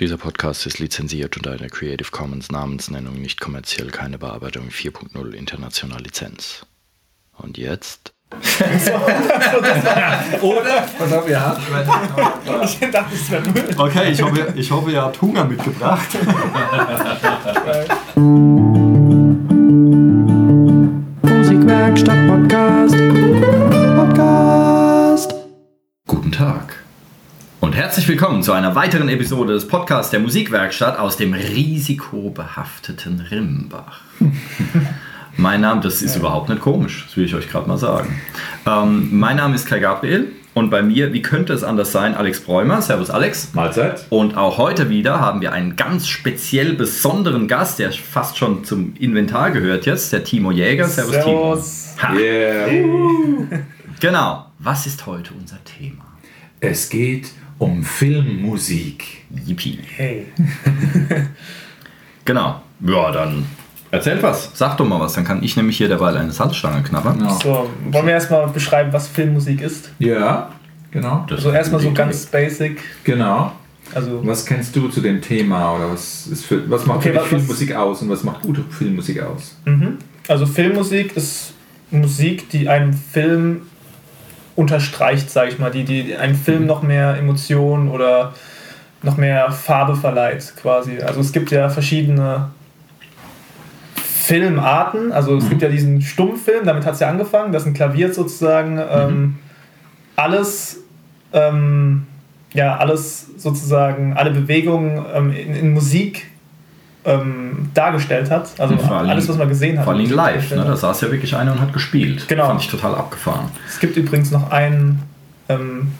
Dieser Podcast ist lizenziert unter einer Creative Commons Namensnennung nicht kommerziell keine Bearbeitung 4.0 international Lizenz. Und jetzt? Oder? Ja. Ich dachte, es wäre Müll. Okay, ich hoffe, ich hoffe, ihr habt Hunger mitgebracht. Musikwerkstatt Podcast. Podcast. Guten Tag und herzlich willkommen zu einer weiteren Episode des Podcasts der Musikwerkstatt aus dem risikobehafteten Rimbach. mein Name, das ist überhaupt nicht komisch, das will ich euch gerade mal sagen. Ähm, mein Name ist Kai Gabriel und bei mir, wie könnte es anders sein, Alex Bräumer. Servus Alex. Mahlzeit. Und auch heute wieder haben wir einen ganz speziell besonderen Gast, der fast schon zum Inventar gehört jetzt, der Timo Jäger. Servus, Servus. Timo. Ha. Yeah. Genau. Was ist heute unser Thema? Es geht um Filmmusik. Yippie. Hey. Genau. Ja, dann erzähl was. Sag doch mal was. Dann kann ich nämlich hier derweil eine Salzstange knabbern. Ja. So, wollen wir erstmal beschreiben, was Filmmusik ist? Ja, genau. Das Also erstmal so ganz basic. Genau. Also Was kennst du zu dem Thema oder was, ist für, was macht Okay, für dich was- Filmmusik aus und was macht gute Filmmusik aus? Mhm. Also Filmmusik ist Musik, die einen Film unterstreicht, sage ich mal, die, die einem Film noch mehr Emotionen oder noch mehr Farbe verleiht, quasi. Also es gibt ja verschiedene Filmarten. Also es gibt ja diesen Stummfilm, damit hat es ja angefangen, das Klavier sozusagen ähm, alles, ähm, ja, alles sozusagen, alle Bewegungen ähm, in, in Musik ähm, dargestellt hat. Also alles, was man gesehen hat. Vor allem live, ne? da saß ja wirklich einer und hat gespielt. Genau. Fand ich total abgefahren. Es gibt übrigens noch einen ähm,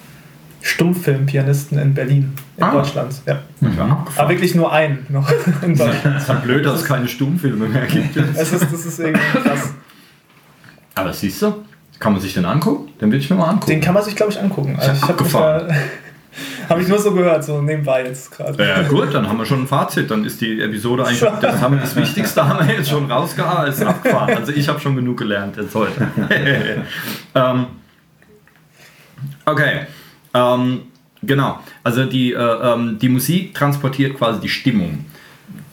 Stummfilmpianisten in Berlin, in Ah. Deutschland. Ja. Ja, Aber wirklich nur einen noch in Deutschland. Es ist halt blöd, dass es keine Stummfilme mehr gibt. Es ist, das ist irgendwie krass. Aber siehst du, kann man sich den angucken? Den will ich mir mal angucken. Den kann man sich, glaube ich, angucken. Also ich habe Abgefahren. Hab ich nur so gehört, so nebenbei jetzt gerade. ja, gut, dann haben wir schon ein Fazit. Dann ist die Episode eigentlich, das, haben das Wichtigste haben wir jetzt schon rausgehauen, abgefahren. Also ich habe schon genug gelernt jetzt heute. ähm, okay, ähm, genau. Also die, äh, ähm, die Musik transportiert quasi die Stimmung.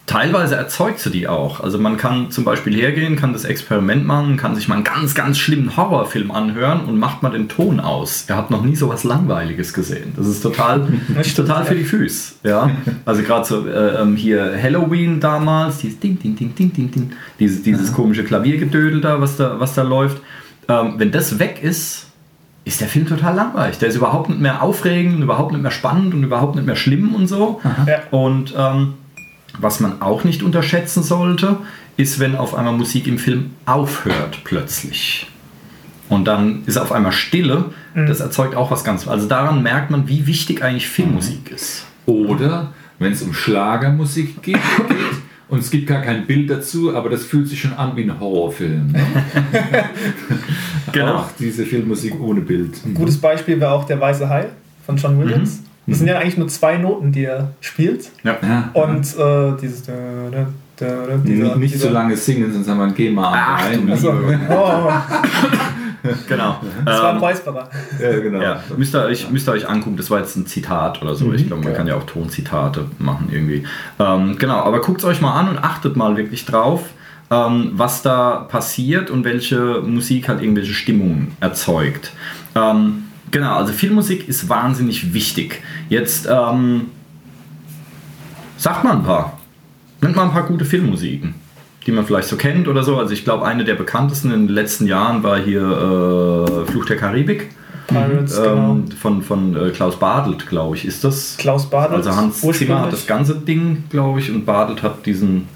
Teilweise erzeugt sie die auch. Also man kann zum Beispiel hergehen, kann das Experiment machen, kann sich mal einen ganz, ganz schlimmen Horrorfilm anhören und macht mal den Ton aus. Er hat noch nie so was Langweiliges gesehen. Das ist total, Das total für die Füße. Ja? Also gerade so äh, ähm, hier Halloween damals, dieses Ding, Ding, Ding, Ding, Ding, Ding, dieses, dieses komische Klaviergedödel da, was da, was da läuft. Ähm, wenn das weg ist, ist der Film total langweilig. Der ist überhaupt nicht mehr aufregend, überhaupt nicht mehr spannend und überhaupt nicht mehr schlimm und so. Ja. Und ähm, was man auch nicht unterschätzen sollte, ist, wenn auf einmal Musik im Film aufhört plötzlich. Und dann ist auf einmal Stille. Das erzeugt auch was ganz. Also daran merkt man, wie wichtig eigentlich Filmmusik ist. Oder wenn es um Schlagermusik geht, geht und es gibt gar kein Bild dazu, aber das fühlt sich schon an wie ein Horrorfilm. Ne? Genau. Auch diese Filmmusik ohne Bild. Ein gutes Beispiel wäre auch Der Weiße Hai von John Williams. Das sind ja eigentlich nur zwei Noten, die er spielt. Ja. Ja. Und äh, dieses. Da, da, da, da, dieser, Nicht, dieser, so lange singen, sonst haben wir ein GEMA Ach, rein. du Also, oh, Genau. das war ein Ähm, Räusperer. Ja, genau. Ja, müsst ihr, euch, müsst ihr euch angucken, das war jetzt ein Zitat oder so. Ich glaube, man kann ja auch Tonzitate machen irgendwie. Ähm, genau, aber guckt es euch mal an und achtet mal wirklich drauf, ähm, was da passiert und welche Musik halt irgendwelche Stimmungen erzeugt. Ähm, genau, also Filmmusik ist wahnsinnig wichtig. Jetzt ähm, sagt mal ein paar. Nennt mal ein paar gute Filmmusiken, die man vielleicht so kennt oder so. Also ich glaube, eine der bekanntesten in den letzten Jahren war hier äh, Fluch der Karibik. Pirates, genau. Ähm, von von äh, Klaus Badelt, glaube ich, ist das. Klaus Badelt. Also Hans Zimmer hat das ganze Ding, glaube ich, und Badelt hat diesen,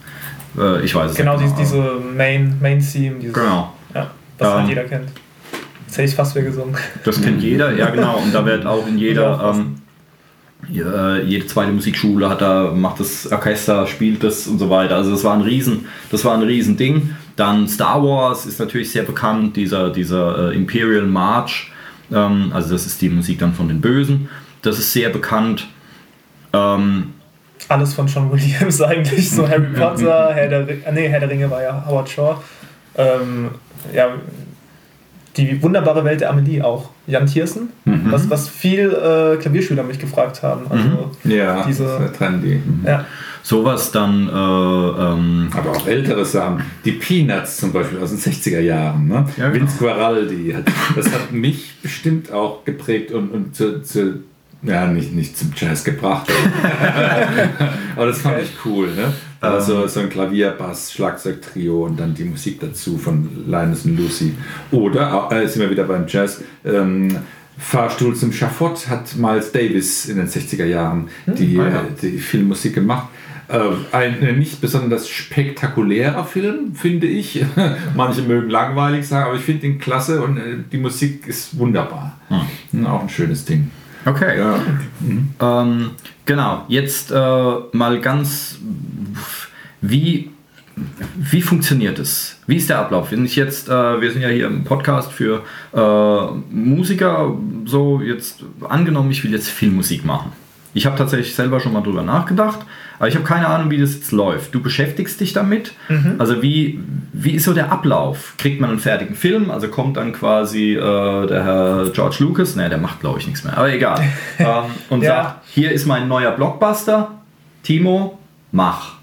äh, ich weiß es Genau, nicht. diese, diese Main, Main Genau. Ja, was Ähm, halt jeder kennt. Jetzt hätte ich fast wieder gesungen. Das kennt jeder, ja genau. Und da wird auch in jeder, ähm, jede zweite Musikschule hat da, macht das Orchester, spielt das und so weiter. Also das war ein Riesen, das war ein Riesen Ding. Dann Star Wars ist natürlich sehr bekannt, dieser, dieser äh, Imperial March. Ähm, also das ist die Musik dann von den Bösen. Das ist sehr bekannt. Ähm, Alles von John Williams eigentlich. So Harry Potter, Herr der, nee, Herr der Ringe war ja Howard Shaw. Ähm, ja, die wunderbare Welt der Amelie auch. Jan Thiersen, Mhm. was, was viel äh, Klavierschüler mich gefragt haben. Also, Ja, Diese- das ist ja trendy. Mhm. ja. Sowas dann, äh, ähm, Aber auch ältere Sachen. Die Peanuts zum Beispiel aus den 60er Jahren. Ne? Ja, genau. Vince Guaraldi. Hat, das hat mich bestimmt auch geprägt und, und zu, zu, ja, nicht, nicht zum Jazz gebracht. Aber das fand ich cool. Ne? Also so ein Klavier, Bass, Schlagzeug-Trio und dann die Musik dazu von Linus und Lucy. Oder, äh, sind wir wieder beim Jazz, ähm, Fahrstuhl zum Schafott hat Miles Davis in den 60er Jahren die, ah ja. äh, die Filmmusik gemacht. Äh, Ein nicht besonders spektakulärer Film, finde ich. Manche mögen langweilig sagen, aber ich finde ihn klasse und äh, die Musik ist wunderbar. Und Auch ein schönes Ding. okay. Ja. Ähm, genau, jetzt äh, mal ganz, wie, wie funktioniert es? Wie ist der Ablauf? Wenn ich jetzt, äh, wir sind ja hier im Podcast für äh, Musiker, so jetzt angenommen, ich will jetzt Filmmusik machen. Ich habe tatsächlich selber schon mal drüber nachgedacht, aber ich habe keine Ahnung, wie das jetzt läuft. Du beschäftigst dich damit. Also wie, wie ist so der Ablauf? Kriegt man einen fertigen Film? Also kommt dann quasi äh, der Herr George Lucas, ne, der macht glaube ich nichts mehr, aber egal. ähm, und Ja. sagt, hier ist mein neuer Blockbuster. Timo, mach.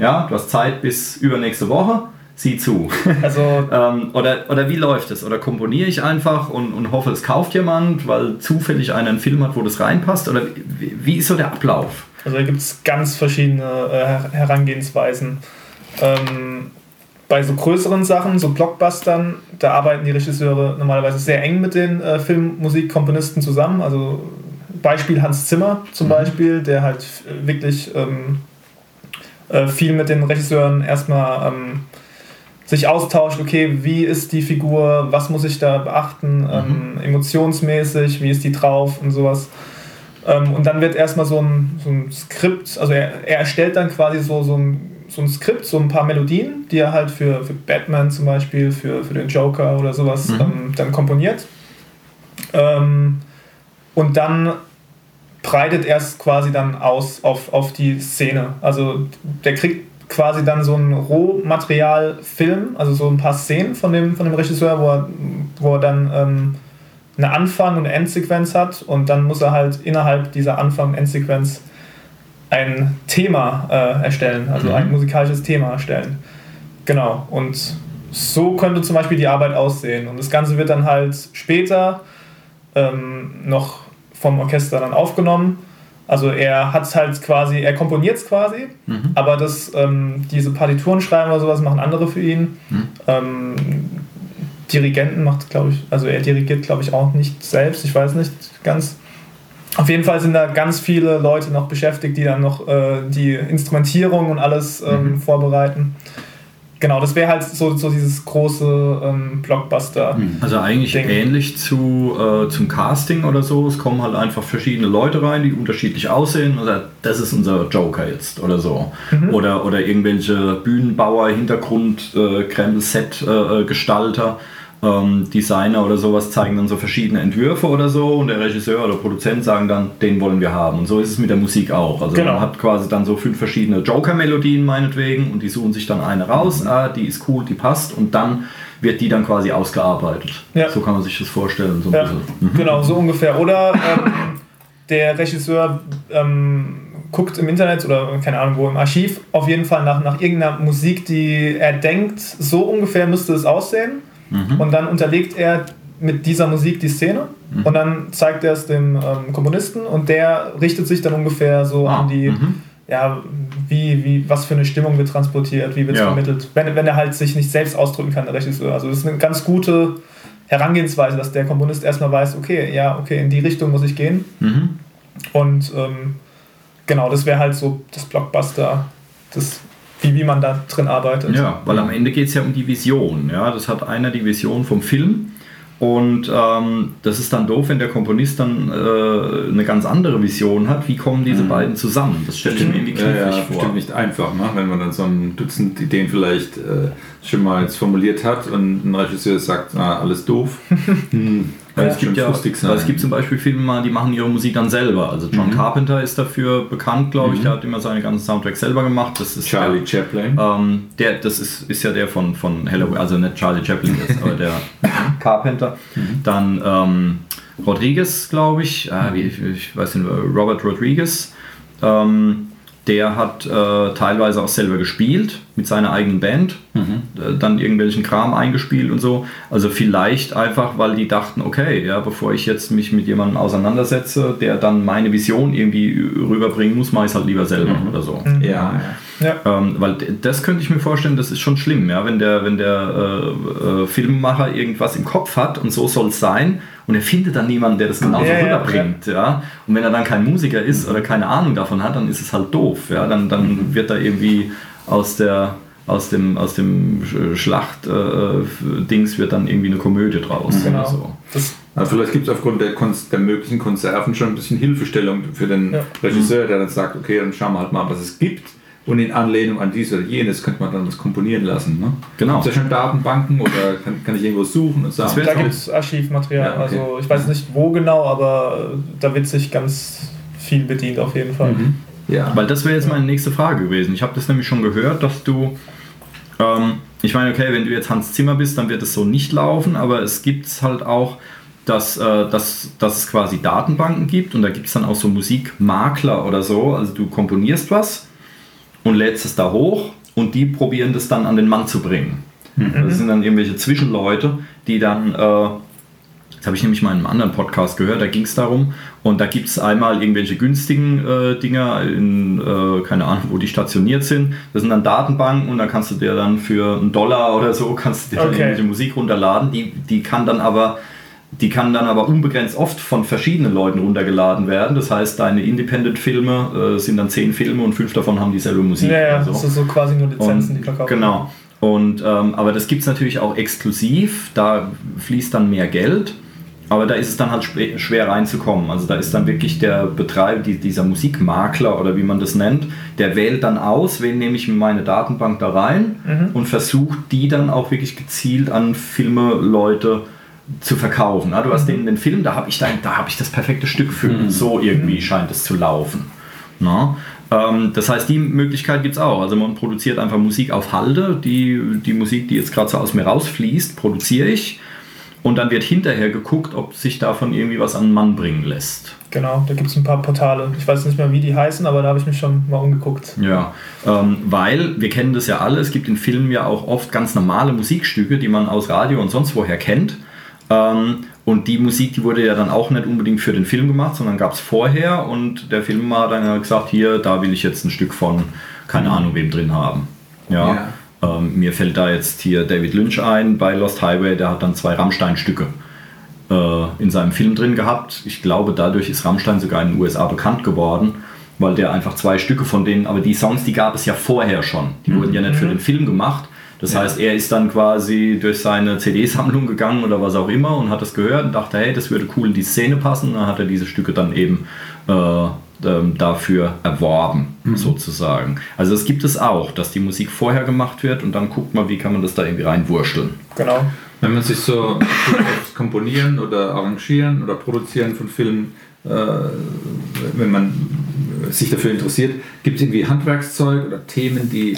Ja, du hast Zeit bis übernächste Woche. Sieh zu. Also ähm, oder, oder wie läuft es? Oder komponiere ich einfach und, und hoffe, es kauft jemand, weil zufällig einer einen Film hat, wo das reinpasst? Oder wie, wie ist so der Ablauf? Also da gibt es ganz verschiedene äh, Her- Herangehensweisen. Ähm, bei so größeren Sachen, so Blockbustern, da arbeiten die Regisseure normalerweise sehr eng mit den äh, Filmmusikkomponisten zusammen. Also Beispiel Hans Zimmer zum Beispiel, der halt wirklich ähm, äh, viel mit den Regisseuren erstmal ähm, sich austauscht, okay, wie ist die Figur, was muss ich da beachten, ähm, emotionsmäßig, wie ist die drauf und sowas. Ähm, und dann wird erstmal so ein, so ein Skript, also er, er erstellt dann quasi so, so, ein, so ein Skript, so ein paar Melodien, die er halt für, für Batman zum Beispiel, für, für den Joker oder sowas ähm, dann komponiert. Ähm, und dann breitet er es quasi dann aus auf, auf die Szene. Also der kriegt quasi dann so ein Rohmaterial-Film, also so ein paar Szenen von dem, von dem Regisseur, wo er, wo er dann ähm, eine Anfang- und eine Endsequenz hat und dann muss er halt innerhalb dieser Anfang- und Endsequenz ein Thema äh, erstellen, also ein musikalisches Thema erstellen. Genau, und so könnte zum Beispiel die Arbeit aussehen. Und das Ganze wird dann halt später ähm, noch vom Orchester dann aufgenommen. Also er hat es halt quasi, er komponiert es quasi, aber das, ähm, diese Partituren schreiben oder sowas machen andere für ihn. Ähm, Dirigenten macht, glaube ich, also er dirigiert, glaube ich, auch nicht selbst, ich weiß nicht ganz. Auf jeden Fall sind da ganz viele Leute noch beschäftigt, die dann noch äh, die Instrumentierung und alles ähm, vorbereiten. Genau, das wäre halt so, so dieses große ähm, Blockbuster. Also eigentlich Ding. ähnlich zu, äh, zum Casting oder so. Es kommen halt einfach verschiedene Leute rein, die unterschiedlich aussehen. Also das ist unser Joker jetzt oder so. Oder, oder irgendwelche Bühnenbauer, Hintergrund, äh, Krempel-Set, äh, äh, Gestalter. Ähm, Designer oder sowas zeigen dann so verschiedene Entwürfe oder so und der Regisseur oder Produzent sagen dann, den wollen wir haben. Und so ist es mit der Musik auch. Also Genau. man hat quasi dann so fünf verschiedene Joker-Melodien meinetwegen und die suchen sich dann eine raus, ah, die ist cool, die passt und dann wird die dann quasi ausgearbeitet. Ja. So kann man sich das vorstellen. So Ja. Mhm. genau, so ungefähr. Oder ähm, der Regisseur ähm, guckt im Internet oder keine Ahnung wo im Archiv auf jeden Fall nach, nach irgendeiner Musik, die er denkt, so ungefähr müsste es aussehen. Und dann unterlegt er mit dieser Musik die Szene und dann zeigt er es dem ähm, Komponisten und der richtet sich dann ungefähr so Ah, an die, mhm. ja, wie, wie, was für eine Stimmung wird transportiert, wie wird es Ja. vermittelt. Wenn, wenn er halt sich nicht selbst ausdrücken kann, der Regisseur. Also das ist eine ganz gute Herangehensweise, dass der Komponist erstmal weiß, okay, ja, okay, in die Richtung muss ich gehen. Mhm. Und ähm, genau, das wäre halt so das Blockbuster, das, wie, wie man da drin arbeitet. Ja, weil am Ende geht es ja um die Vision. Ja? Das hat einer die Vision vom Film. Und ähm, das ist dann doof, wenn der Komponist dann äh, eine ganz andere Vision hat. Wie kommen diese beiden zusammen? Das stellt ich mir irgendwie Ja, ja, knifflig vor. bestimmt nicht einfach, ne? wenn man dann so ein Dutzend Ideen vielleicht äh, schon mal jetzt formuliert hat und ein Regisseur sagt, na, alles doof. Hm, Weil Ja, es gibt ja, weil es gibt zum Beispiel Filme, die machen ihre Musik dann selber. Also John Mhm. Carpenter ist dafür bekannt, glaube ich. Der hat immer seine ganzen Soundtracks selber gemacht. Das ist Charlie Chaplin. Ähm, der, das ist, ist ja der von, von Halloween, also nicht Charlie Chaplin jetzt, aber der Carpenter. Dann ähm, Rodriguez, glaube ich, äh, wie, ich weiß nicht, Robert Rodriguez. Ähm, der hat äh, teilweise auch selber gespielt mit seiner eigenen Band, äh, dann irgendwelchen Kram eingespielt und so. Also vielleicht einfach, weil die dachten, okay, ja, bevor ich jetzt mich mit jemandem auseinandersetze, der dann meine Vision irgendwie rüberbringen muss, mache ich es halt lieber selber oder so. ja, ja. Ja. Ähm, weil das könnte ich mir vorstellen, das ist schon schlimm, ja, wenn der, wenn der äh, äh, Filmemacher irgendwas im Kopf hat und so soll es sein und er findet dann niemanden, der das genauso Ja, ja, rüberbringt, ja. Und wenn er dann kein Musiker ist oder keine Ahnung davon hat, dann ist es halt doof, ja. Dann, dann wird da irgendwie aus der aus dem, aus dem Schlacht-Dings wird dann irgendwie eine Komödie draus. Genau. Oder so. Das, Also vielleicht gibt es aufgrund der, der möglichen Konserven schon ein bisschen Hilfestellung für den Ja. Regisseur, der dann sagt, okay, dann schauen wir halt mal, was es gibt. Und in Anlehnung an dies oder jenes könnte man dann was komponieren lassen. Ne? Genau. Gibt es ja schon Datenbanken oder kann, kann ich irgendwo suchen und sagen, da gibt es Archivmaterial. Ja, okay. Also ich weiß nicht wo genau, aber da wird sich ganz viel bedient auf jeden Fall. Mhm. ja. Weil das wäre jetzt meine nächste Frage gewesen. Ich habe das nämlich schon gehört, dass du, ähm, ich meine, okay, wenn du jetzt Hans Zimmer bist, dann wird es so nicht laufen, aber es gibt halt auch, dass, äh, dass, dass es quasi Datenbanken gibt und da gibt es dann auch so Musikmakler oder so. Also du komponierst was und lädst es da hoch und die probieren das dann an den Mann zu bringen. Das sind dann irgendwelche Zwischenleute, die dann, äh, das habe ich nämlich mal in einem anderen Podcast gehört, da ging es darum, und da gibt es einmal irgendwelche günstigen äh, Dinger, in, äh, keine Ahnung, wo die stationiert sind. Das sind dann Datenbanken und da kannst du dir dann für einen Dollar oder so, kannst du dir dann Okay. irgendwelche Musik runterladen. Die, die kann dann aber die kann dann aber unbegrenzt oft von verschiedenen Leuten runtergeladen werden. Das heißt, deine Independent-Filme äh, sind dann zehn Filme und fünf davon haben dieselbe Musik. Ja, ja, oder so. das ist so quasi nur Lizenzen, Und- die verkaufen. Genau. Und, ähm, aber das gibt es natürlich auch exklusiv, da fließt dann mehr Geld, aber da ist es dann halt schwer, reinzukommen. Also da ist dann wirklich der Betreiber, die, dieser Musikmakler oder wie man das nennt, der wählt dann aus, wen nehme ich in meine Datenbank da rein und versucht die dann auch wirklich gezielt an Filme, Leute zu verkaufen. Ah, Du hast den, den Film, da habe ich, da, da hab ich das perfekte Stück für. So irgendwie scheint es zu laufen. Na? Ähm, das heißt, die Möglichkeit gibt es auch. Also man produziert einfach Musik auf Halde. Die, die Musik, die jetzt gerade so aus mir rausfließt, produziere ich. Und dann wird hinterher geguckt, ob sich davon irgendwie was an den Mann bringen lässt. Genau, da gibt es ein paar Portale. Ich weiß nicht mehr, wie die heißen, aber da habe ich mich schon mal umgeguckt. Ja, ähm, weil wir kennen das ja alle, es gibt in Filmen ja auch oft ganz normale Musikstücke, die man aus Radio und sonst woher kennt. Ähm, und die Musik, die wurde ja dann auch nicht unbedingt für den Film gemacht, sondern gab es vorher und der Filmemacher hat dann gesagt, hier, da will ich jetzt ein Stück von, keine Ahnung, wem drin haben. Ja. Ähm, mir fällt da jetzt hier David Lynch ein bei Lost Highway, der hat dann zwei Rammstein-Stücke äh, in seinem Film drin gehabt. Ich glaube, dadurch ist Rammstein sogar in den USA bekannt geworden, weil der einfach zwei Stücke von denen, aber die Songs, die gab es ja vorher schon. Die wurden ja nicht für den Film gemacht. Das heißt, er ist dann quasi durch seine CD-Sammlung gegangen oder was auch immer und hat das gehört und dachte, hey, das würde cool in die Szene passen. Und dann hat er diese Stücke dann eben äh, ähm, dafür erworben, sozusagen. Also das gibt es auch, dass die Musik vorher gemacht wird und dann guckt man, wie kann man das da irgendwie reinwurschteln. Genau. Wenn man sich so aufs Komponieren oder Arrangieren oder Produzieren von Filmen, äh, wenn man sich dafür interessiert, gibt es irgendwie Handwerkszeug oder Themen, die,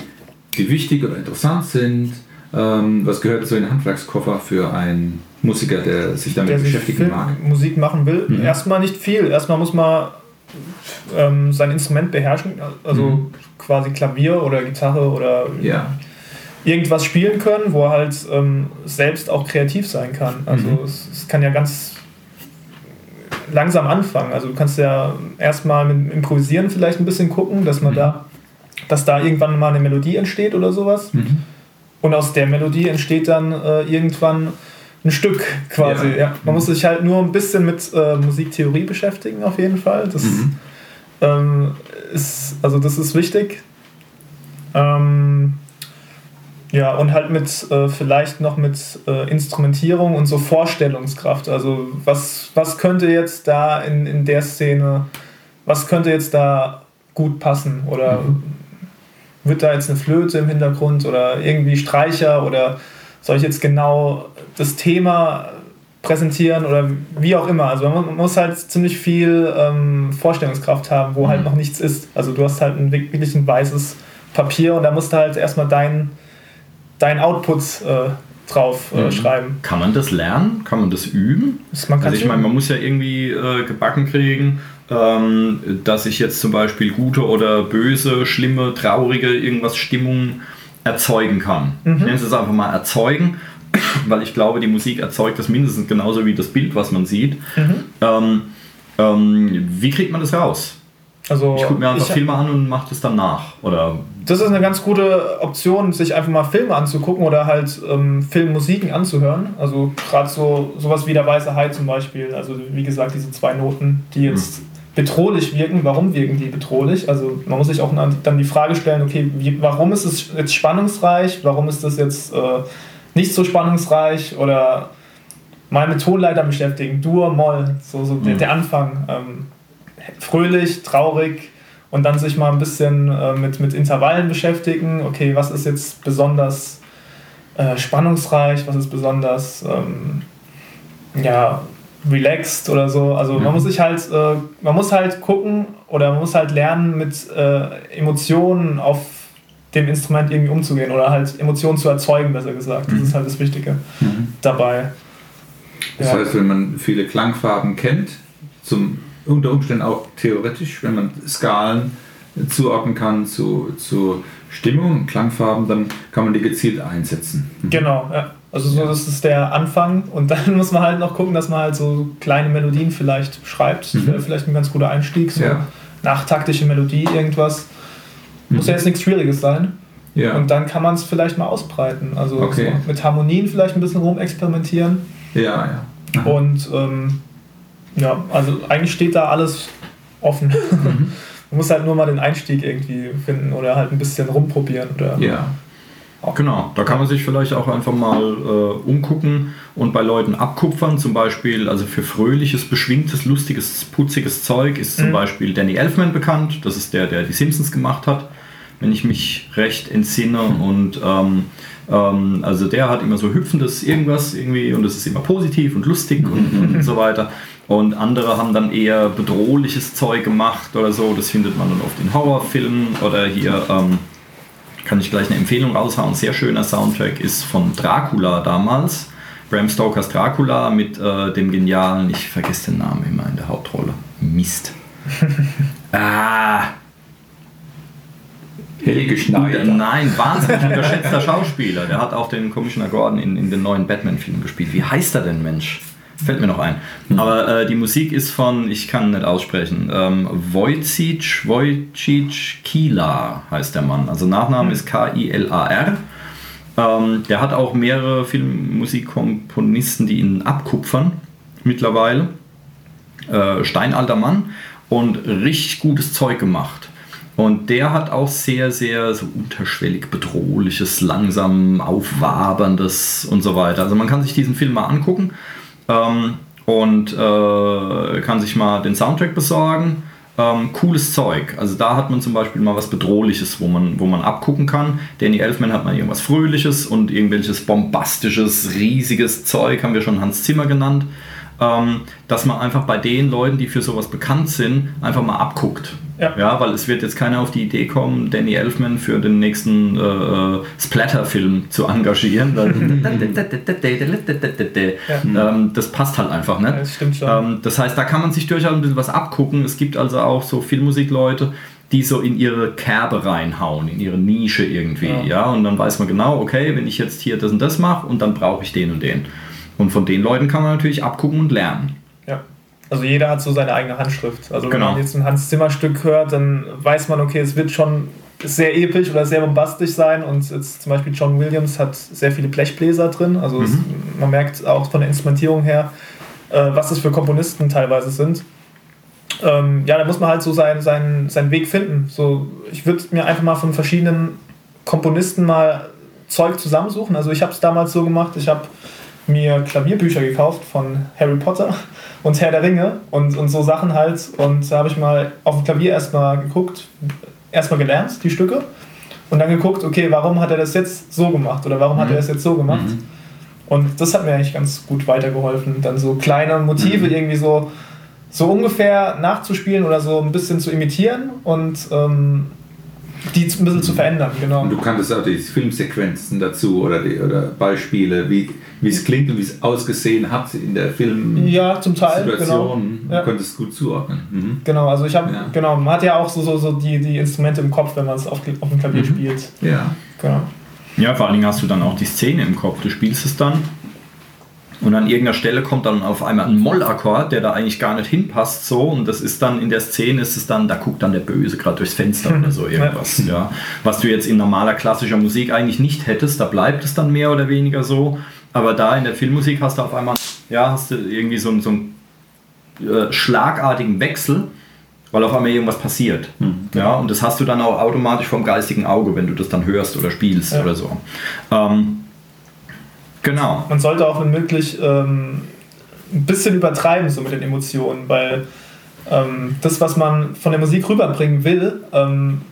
die wichtig oder interessant sind? Ähm, was gehört so in den Handwerkskoffer für einen Musiker, der sich damit Der sich beschäftigen mag? Musik machen will. Mhm. Erstmal nicht viel. Erstmal muss man ähm, sein Instrument beherrschen, also Mhm. quasi Klavier oder Gitarre oder Ja. irgendwas spielen können, wo er halt ähm, selbst auch kreativ sein kann. Also Mhm. es, es kann ja ganz langsam anfangen. Also du kannst ja erstmal mit dem Improvisieren vielleicht ein bisschen gucken, dass man Mhm. da, dass da irgendwann mal eine Melodie entsteht oder sowas. Mhm. Und aus der Melodie entsteht dann äh, irgendwann ein Stück quasi. Ja. Ja. Man muss sich halt nur ein bisschen mit äh, Musiktheorie beschäftigen, auf jeden Fall. Das Mhm. ähm, ist, also das ist wichtig. Ähm, ja, und halt mit äh, vielleicht noch mit äh, Instrumentierung und so Vorstellungskraft. Also was, was könnte jetzt da in, in der Szene, was könnte jetzt da gut passen? Oder wird da jetzt eine Flöte im Hintergrund oder irgendwie Streicher oder soll ich jetzt genau das Thema präsentieren oder wie auch immer. Also man muss halt ziemlich viel ähm, Vorstellungskraft haben, wo halt mhm. halt noch nichts ist. Also du hast halt ein wirklich ein weißes Papier und da musst du halt erstmal dein, dein Output äh, drauf äh, mhm. schreiben. Kann man das lernen? Kann man das üben? Das man also ich meine, man muss ja irgendwie äh, gebacken kriegen, dass ich jetzt zum Beispiel gute oder böse, schlimme, traurige irgendwas Stimmung erzeugen kann. Mhm. Ich nenne es einfach mal erzeugen weil ich glaube, die Musik erzeugt das mindestens genauso wie das Bild, was man sieht. Mhm. Ähm, ähm, wie kriegt man das raus? Also, ich gucke mir einfach Filme an und mache das dann nach. Oder das ist eine ganz gute Option, sich einfach mal Filme anzugucken oder halt ähm, Filmmusiken anzuhören. Also gerade so sowas wie der Weiße Hai zum Beispiel. Also wie gesagt, diese zwei Noten, die jetzt mhm. Bedrohlich wirken. Warum wirken die bedrohlich? Also man muss sich auch dann die Frage stellen, okay, wie, warum ist es jetzt spannungsreich? Warum ist das jetzt... Äh, nicht so spannungsreich oder mal mit Tonleitern beschäftigen, Dur, Moll, so, so mhm. der, der, Anfang. Ähm, fröhlich, traurig und dann sich mal ein bisschen äh, mit, mit Intervallen beschäftigen. Okay, was ist jetzt besonders äh, spannungsreich, was ist besonders ähm, ja, relaxed oder so. Also mhm. man muss sich halt, äh, man muss halt gucken oder man muss halt lernen, mit äh, Emotionen auf dem Instrument irgendwie umzugehen oder halt Emotionen zu erzeugen, besser gesagt. Das mhm. ist halt das Wichtige mhm. dabei. Das ja. heißt, wenn man viele Klangfarben kennt, zum, unter Umständen auch theoretisch, wenn man Skalen zuordnen kann zu, zu Stimmung, Klangfarben, dann kann man die gezielt einsetzen. Mhm. Genau, ja. Also so, das ist der Anfang und dann muss man halt noch gucken, dass man halt so kleine Melodien vielleicht schreibt. Mhm. vielleicht ein ganz guter Einstieg, so ja. nachtaktische Melodie, irgendwas. Muss ja jetzt nichts Schwieriges sein. Ja. Und dann kann man es vielleicht mal ausbreiten. Also okay. so mit Harmonien vielleicht ein bisschen rumexperimentieren. Ja, ja. Aha. Und ähm, ja, also eigentlich steht da alles offen. Mhm. Man muss halt nur mal den Einstieg irgendwie finden oder halt ein bisschen rumprobieren. Oder ja. Genau, da kann man sich vielleicht auch einfach mal äh, umgucken und bei Leuten abkupfern. Zum Beispiel, also für fröhliches, beschwingtes, lustiges, putziges Zeug ist mhm. zum Beispiel Danny Elfman bekannt. Das ist der, der die Simpsons gemacht hat wenn ich mich recht entsinne. Und ähm, ähm, also der hat immer so hüpfendes irgendwas irgendwie und es ist immer positiv und lustig und, und so weiter. Und andere haben dann eher bedrohliches Zeug gemacht oder so. Das findet man dann oft in Horrorfilmen oder hier. Ähm, kann ich gleich eine Empfehlung raushauen. Sehr schöner Soundtrack ist von Dracula damals. Bram Stokers Dracula mit äh, dem genialen, ich vergesse den Namen immer in der Hauptrolle. Mist. ah, Helge Schneider. Nein, wahnsinnig unterschätzter Schauspieler. Der hat auch den Commissioner Gordon in, in den neuen Batman-Filmen gespielt. Wie heißt er denn, Mensch? Fällt mir noch ein. Hm. Aber äh, die Musik ist von, ich kann nicht aussprechen, ähm, Wojcic, Wojcic Kila heißt der Mann. Also Nachname hm. ist K-I-L-A-R. Ähm, der hat auch mehrere Filmmusikkomponisten, die ihn abkupfern mittlerweile. Äh, steinalter Mann und richtig gutes Zeug gemacht. Und der hat auch sehr, sehr so unterschwellig bedrohliches, langsam aufwaberndes und so weiter. Also man kann sich diesen Film mal angucken ähm, und äh, kann sich mal den Soundtrack besorgen. Ähm, cooles Zeug. Also da hat man zum Beispiel mal was Bedrohliches, wo man, wo man abgucken kann. Danny Elfman hat mal irgendwas Fröhliches und irgendwelches bombastisches, riesiges Zeug, haben wir schon Hans Zimmer genannt. Ähm, dass man einfach bei den Leuten, die für sowas bekannt sind, einfach mal abguckt. Ja. ja, weil es wird jetzt keiner auf die Idee kommen, Danny Elfman für den nächsten äh, Splatter-Film zu engagieren. ja. ähm, das passt halt einfach nicht. das stimmt schon. Ähm, das heißt, da kann man sich durchaus ein bisschen was abgucken. Es gibt also auch so Filmmusikleute, die so in ihre Kerbe reinhauen, in ihre Nische irgendwie. Ja. ja, und dann weiß man genau, okay, wenn ich jetzt hier das und das mache und dann brauche ich den und den. Und von den Leuten kann man natürlich abgucken und lernen. Also jeder hat so seine eigene Handschrift. Also wenn genau. man jetzt ein Hans Zimmer Stück hört, dann weiß man, okay, es wird schon sehr episch oder sehr bombastisch sein und jetzt zum Beispiel John Williams hat sehr viele Blechbläser drin. Also mhm. es, man merkt auch von der Instrumentierung her, äh, was das für Komponisten teilweise sind. Ähm, ja, da muss man halt so seinen, seinen, seinen Weg finden. So, ich würde mir einfach mal von verschiedenen Komponisten mal Zeug zusammensuchen. Also ich habe es damals so gemacht, ich habe mir Klavierbücher gekauft von Harry Potter und Herr der Ringe und, und so Sachen halt. Und da habe ich mal auf dem Klavier erstmal geguckt, erstmal gelernt, die Stücke. Und dann geguckt, okay, warum hat er das jetzt so gemacht oder warum mhm. hat er mhm. das jetzt so gemacht? Mhm. Und das hat mir eigentlich ganz gut weitergeholfen, dann so kleine Motive Mhm. irgendwie so, so ungefähr nachzuspielen oder so ein bisschen zu imitieren und ähm, die ein bisschen zu verändern, genau. Und du kanntest auch die Filmsequenzen dazu oder, die, oder Beispiele, wie wie es klingt und wie es ausgesehen hat in der Filmsituation. Ja, zum Teil, genau. Du Ja. konntest gut zuordnen. Mhm. Genau, also ich habe, Ja. genau, man hat ja auch so, so, so die, die Instrumente im Kopf, wenn man es auf, auf dem Klavier Mhm. spielt. Ja. Genau. Ja, vor allen Dingen hast du dann auch die Szene im Kopf. Du spielst es dann und an irgendeiner Stelle kommt dann auf einmal ein Mollakkord, der da eigentlich gar nicht hinpasst so und das ist dann in der Szene ist es dann, da guckt dann der Böse gerade durchs Fenster oder so irgendwas, ja. Was du jetzt in normaler klassischer Musik eigentlich nicht hättest, da bleibt es dann mehr oder weniger so, aber da in der Filmmusik hast du auf einmal, ja, hast du irgendwie so, einen- so einen äh, schlagartigen Wechsel, weil auf einmal irgendwas passiert. Ja, und das hast du dann auch automatisch vom geistigen Auge, wenn du das dann hörst oder spielst Ja. oder so. Ähm, genau. Man sollte auch, wenn möglich, ähm, ein bisschen übertreiben so mit den Emotionen, weil ähm, das, was man von der Musik rüberbringen will, ähm,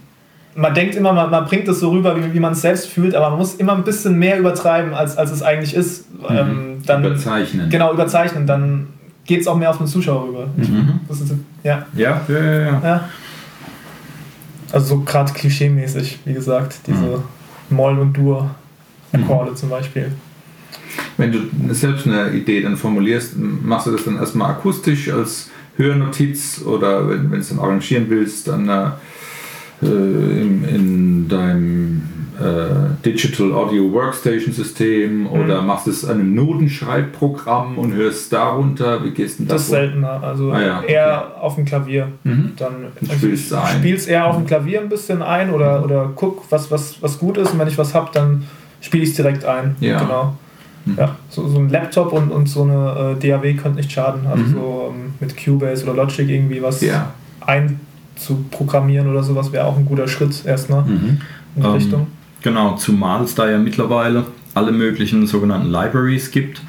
man denkt immer, man, man bringt es so rüber, wie, wie man es selbst fühlt, aber man muss immer ein bisschen mehr übertreiben, als, als es eigentlich ist. Ähm, dann, Überzeichnen. Genau, überzeichnen, dann geht es auch mehr auf den Zuschauer rüber. Mhm. Das ist, ja, Ja, ja, ja, ja. ja. Also so gerade klischee-mäßig, wie gesagt, diese Moll- und Dur-Akkorde zum Beispiel. Wenn du selbst eine Idee dann formulierst, machst du das dann erstmal akustisch als Hörnotiz oder wenn, wenn du es dann arrangieren willst, dann äh, in, in deinem äh, Digital Audio Workstation System oder machst es an einem Notenschreibprogramm und hörst darunter, wie gehst du Das ist vor? seltener, also Ah ja, eher auf dem Klavier. Mhm. Dann also spielst ich ein. spiel's eher auf dem Klavier ein bisschen ein oder, oder guck, was, was, was gut ist und wenn ich was hab, dann spiele ich es direkt ein. Ja. Genau. Mhm. Ja, so, so ein Laptop und, und so eine äh, DAW könnte nicht schaden. Also Mhm. so ähm, mit Cubase oder Logic irgendwie was Ja. einzuprogrammieren oder sowas wäre auch ein guter Schritt erstmal Mhm. in die Ähm, Richtung. Genau, zumal es da ja mittlerweile alle möglichen sogenannten Libraries gibt,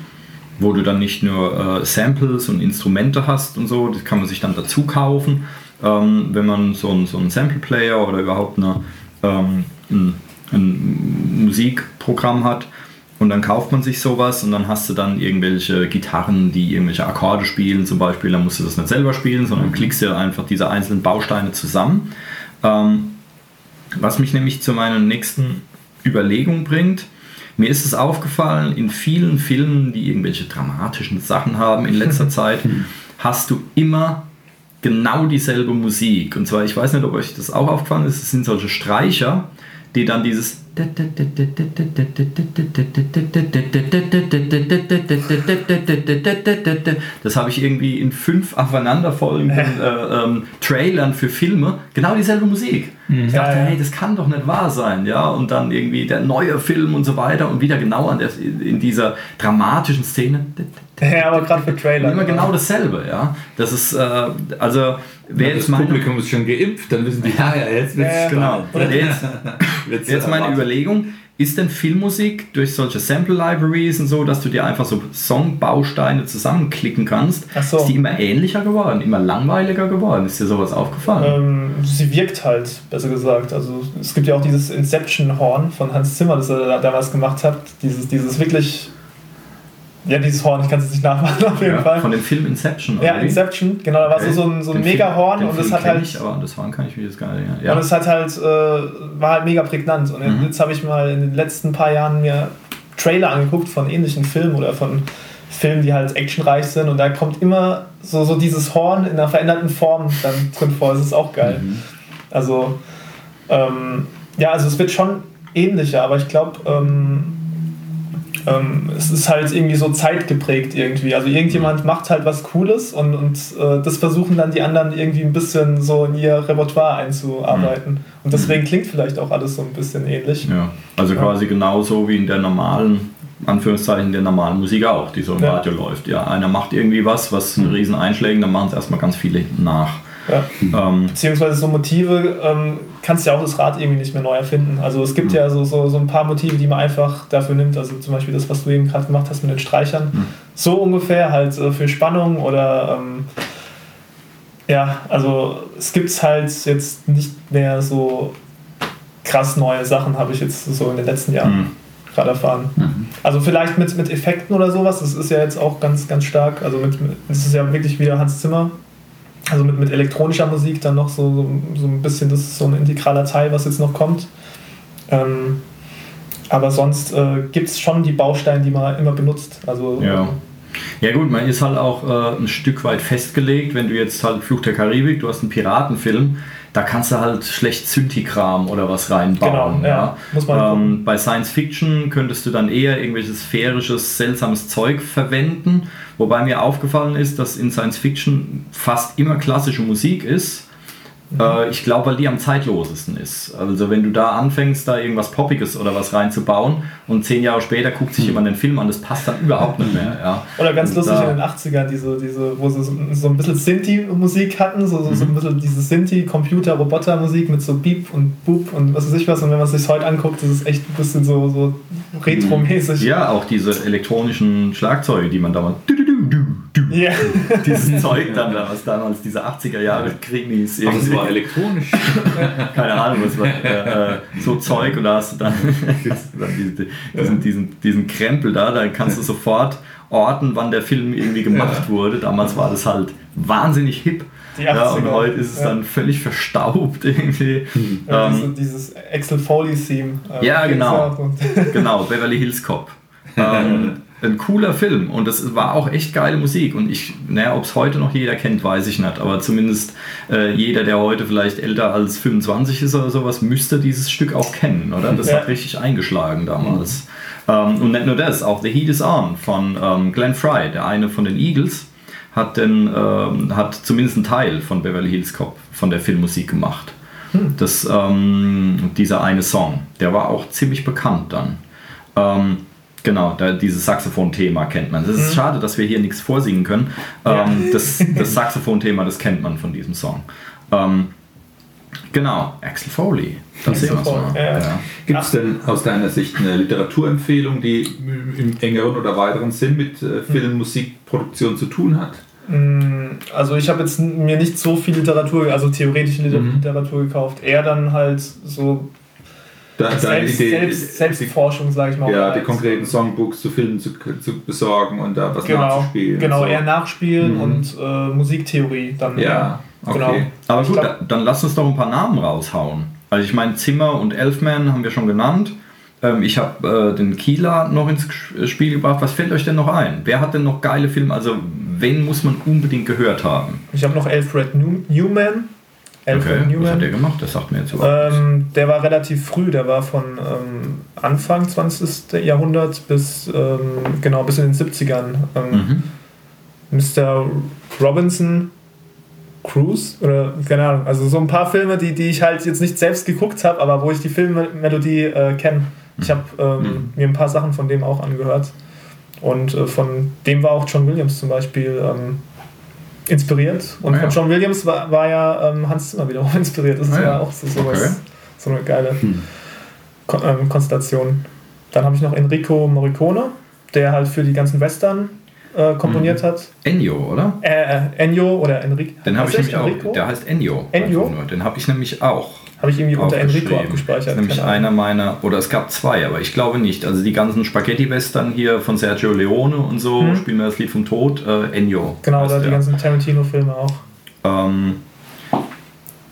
wo du dann nicht nur äh, Samples und Instrumente hast und so, das kann man sich dann dazu kaufen, ähm, wenn man so einen so einen Sample Player oder überhaupt eine, ähm, ein, ein Musikprogramm hat. Und dann kauft man sich sowas und dann hast du dann irgendwelche Gitarren, die irgendwelche Akkorde spielen zum Beispiel. Dann musst du das nicht selber spielen, sondern klickst dir einfach diese einzelnen Bausteine zusammen. Ähm, was mich nämlich zu meiner nächsten Überlegung bringt. Mir ist es aufgefallen, in vielen Filmen, die irgendwelche dramatischen Sachen haben in letzter Zeit, hast du immer genau dieselbe Musik. Und zwar, ich weiß nicht, ob euch das auch aufgefallen ist, es sind solche Streicher, die dann dieses das habe ich irgendwie in fünf aufeinanderfolgenden äh, ähm, Trailern für Filme genau dieselbe Musik. Ich dachte, Ja, ja. hey, das kann doch nicht wahr sein, ja. Und dann irgendwie der neue Film und so weiter und wieder genau an der, in dieser dramatischen Szene. Ja, aber gerade für Trailer. Immer genau dasselbe, ja. Das ist, äh, also, wer das jetzt meine, Publikum ist schon geimpft, dann wissen die, ja, ja, jetzt wird's Ja, ja. genau, jetzt, Jetzt meine. Überlegung, ist denn Filmmusik durch solche Sample Libraries und so, dass du dir einfach so Songbausteine zusammenklicken kannst, so. ist die immer ähnlicher geworden, immer langweiliger geworden? Ist dir sowas aufgefallen? Ähm, sie wirkt halt, besser gesagt. Also es gibt ja auch dieses Inception-Horn von Hans Zimmer, das er da damals gemacht hat. Dieses, dieses wirklich, ja, dieses Horn, ich kann es jetzt nicht nachmachen auf jeden ja, Fall. von dem Film Inception. Ja, oder wie? Inception, genau, da war Okay. so ein, so ein Mega-Horn und das hat halt. Ich, aber das Horn kann ich mir jetzt gar nicht. Ja. Und es hat halt, äh, war halt mega prägnant. Und Mhm. jetzt habe ich mal in den letzten paar Jahren mir Trailer angeguckt von ähnlichen Filmen oder von Filmen, die halt actionreich sind. Und da kommt immer so, so dieses Horn in einer veränderten Form dann drin vor. Das ist auch geil. Mhm. Also, ähm, ja, also es wird schon ähnlicher, aber ich glaube, ähm, ähm, es ist halt irgendwie so zeitgeprägt irgendwie. Also irgendjemand macht halt was Cooles und, und äh, das versuchen dann die anderen irgendwie ein bisschen so in ihr Repertoire einzuarbeiten. Und deswegen klingt vielleicht auch alles so ein bisschen ähnlich. ja. Also quasi genauso wie in der normalen, Anführungszeichen, der normalen Musik auch, die so im Ja. Radio läuft. Ja, einer macht irgendwie was, was einen riesen Einschlägen, dann machen es erstmal ganz viele nach. Ja. Ähm, Beziehungsweise so Motive ähm, kannst ja auch das Rad irgendwie nicht mehr neu erfinden. Also es gibt ja so, so, so ein paar Motive, die man einfach dafür nimmt. Also zum Beispiel das, was du eben gerade gemacht hast mit den Streichern. So ungefähr halt äh, für Spannung oder ähm, ja, also es gibt halt jetzt nicht mehr so krass neue Sachen, habe ich jetzt so in den letzten Jahren. Mhm. gerade erfahren. Mhm. Also vielleicht mit, mit Effekten oder sowas, das ist ja jetzt auch ganz, ganz stark. Also mit, das ist ja wirklich wieder Hans Zimmer. Also mit, mit elektronischer Musik dann noch so, so, so ein bisschen, das ist so ein integraler Teil, was jetzt noch kommt. Ähm, aber sonst äh, gibt es schon die Bausteine, die man immer benutzt. Also, ja. Ja gut, man ist halt auch äh, ein Stück weit festgelegt, wenn du jetzt halt Fluch der Karibik, du hast einen Piratenfilm, da kannst du halt schlecht Synthi-Kram oder was reinbauen. Genau, ja. ja. Muss man ähm, bei Science Fiction könntest du dann eher irgendwelches sphärisches, seltsames Zeug verwenden, wobei mir aufgefallen ist, dass in Science Fiction fast immer klassische Musik ist äh, ich glaube, weil die am zeitlosesten ist. Also wenn du da anfängst, da irgendwas Poppiges oder was reinzubauen und zehn Jahre später guckt sich hm. jemand den Film an, das passt dann überhaupt nicht mehr. Ja. Oder ganz und lustig in den 80ern, diese, diese, wo sie so, so ein bisschen Sinti-Musik hatten, so, so, so ein mhm. bisschen diese Sinti-Computer-Roboter-Musik mit so Beep und Boop und was weiß ich was. Und wenn man sich heute anguckt, das ist echt ein bisschen so, so retro-mäßig. Ja, auch diese elektronischen Schlagzeuge, die man damals yeah. dieses Zeug dann, was damals diese 80er Jahre Krimis Ach, das war elektronisch. Keine Ahnung, was war äh, so Zeug und da hast du dann, dann diesen, diesen, diesen Krempel da, da kannst du sofort orten, wann der Film irgendwie gemacht wurde. Damals war das halt wahnsinnig hip. Ja, und heute ist es ja. dann völlig verstaubt irgendwie. Ja, ähm, dieses Axel Foley Theme. Äh, ja, genau. genau, Beverly Hills Cop. Ähm, ein cooler Film und das war auch echt geile Musik. Und ich, naja, ob es heute noch jeder kennt, weiß ich nicht, aber zumindest äh, jeder, der heute vielleicht älter als 25 ist oder sowas, müsste dieses Stück auch kennen, oder? Das ja. hat richtig eingeschlagen damals. Mhm. Ähm, und nicht nur das, auch The Heat is On von ähm, Glenn Fry, der eine von den Eagles, hat, den, ähm, hat zumindest einen Teil von Beverly Hills Cop von der Filmmusik gemacht. Mhm. Das, ähm, dieser eine Song, der war auch ziemlich bekannt dann. Genau, da, dieses Saxophon-Thema kennt man. Es ist mhm. schade, dass wir hier nichts vorsingen können. Ja. Ähm, das, das Saxophon-Thema, das kennt man von diesem Song. Ähm, genau, Axel Foley. Das sehen wir mal. Ja. Ja. Gibt es denn aus deiner Sicht eine Literaturempfehlung, die im engeren oder weiteren Sinn mit äh, Film, Musikproduktion zu tun hat? Mm, also ich habe jetzt mir nicht so viel Literatur, also theoretische mhm. Literatur mhm. gekauft, eher dann halt so da, selbst, Idee, selbst, Selbstforschung, sage ich mal. Ja, die konkreten Songbooks zu filmen, zu, zu besorgen und da was genau, nachzuspielen. Genau, so. eher nachspielen mhm. und äh, Musiktheorie dann. Ja, okay. Genau. Aber gut, glaub, dann lass uns doch ein paar Namen raushauen. Also ich meine, Zimmer und Elfman haben wir schon genannt. Ähm, ich habe äh, den Kieler noch ins Spiel gebracht. Was fällt euch denn noch ein? Wer hat denn noch geile Filme? Also wen muss man unbedingt gehört haben? Ich habe noch Alfred Newman. Alfred okay, Newman. Was hat der gemacht? Das sagt mir jetzt überhaupt ähm, Der war relativ früh, der war von ähm, Anfang 20. Jahrhundert bis, ähm, genau, bis in den 70ern. Mhm. Mr. Robinson Cruise oder keine Ahnung, also so ein paar Filme, die, die ich halt jetzt nicht selbst geguckt habe, aber wo ich die Filmmelodie äh, kenne. Ich habe ähm, mhm. mir ein paar Sachen von dem auch angehört. Und äh, von dem war auch John Williams zum Beispiel ähm, inspiriert. Und ah, von John Williams war, war ja ähm, Hans Zimmer wiederum inspiriert. Das ist ah, ja auch so, sowas, okay. so eine geile hm. Kon ähm, Konstellation. Dann habe ich noch Enrico Morricone, der halt für die ganzen Western äh, komponiert mhm. hat. Ennio, oder? Äh, äh, Ennio oder Enrico. Den habe ich nämlich Enrico? auch. Der heißt Ennio. Ennio? Den habe ich nämlich auch. Habe ich irgendwie unter Enrico abgespeichert. Das ist nämlich einer meiner, oder es gab zwei, aber ich glaube nicht. Also die ganzen Spaghetti-Western hier von Sergio Leone und so, hm. spielen wir das Lied vom Tod, äh, Ennio. Genau, da die ganzen Tarantino-Filme auch. Ähm,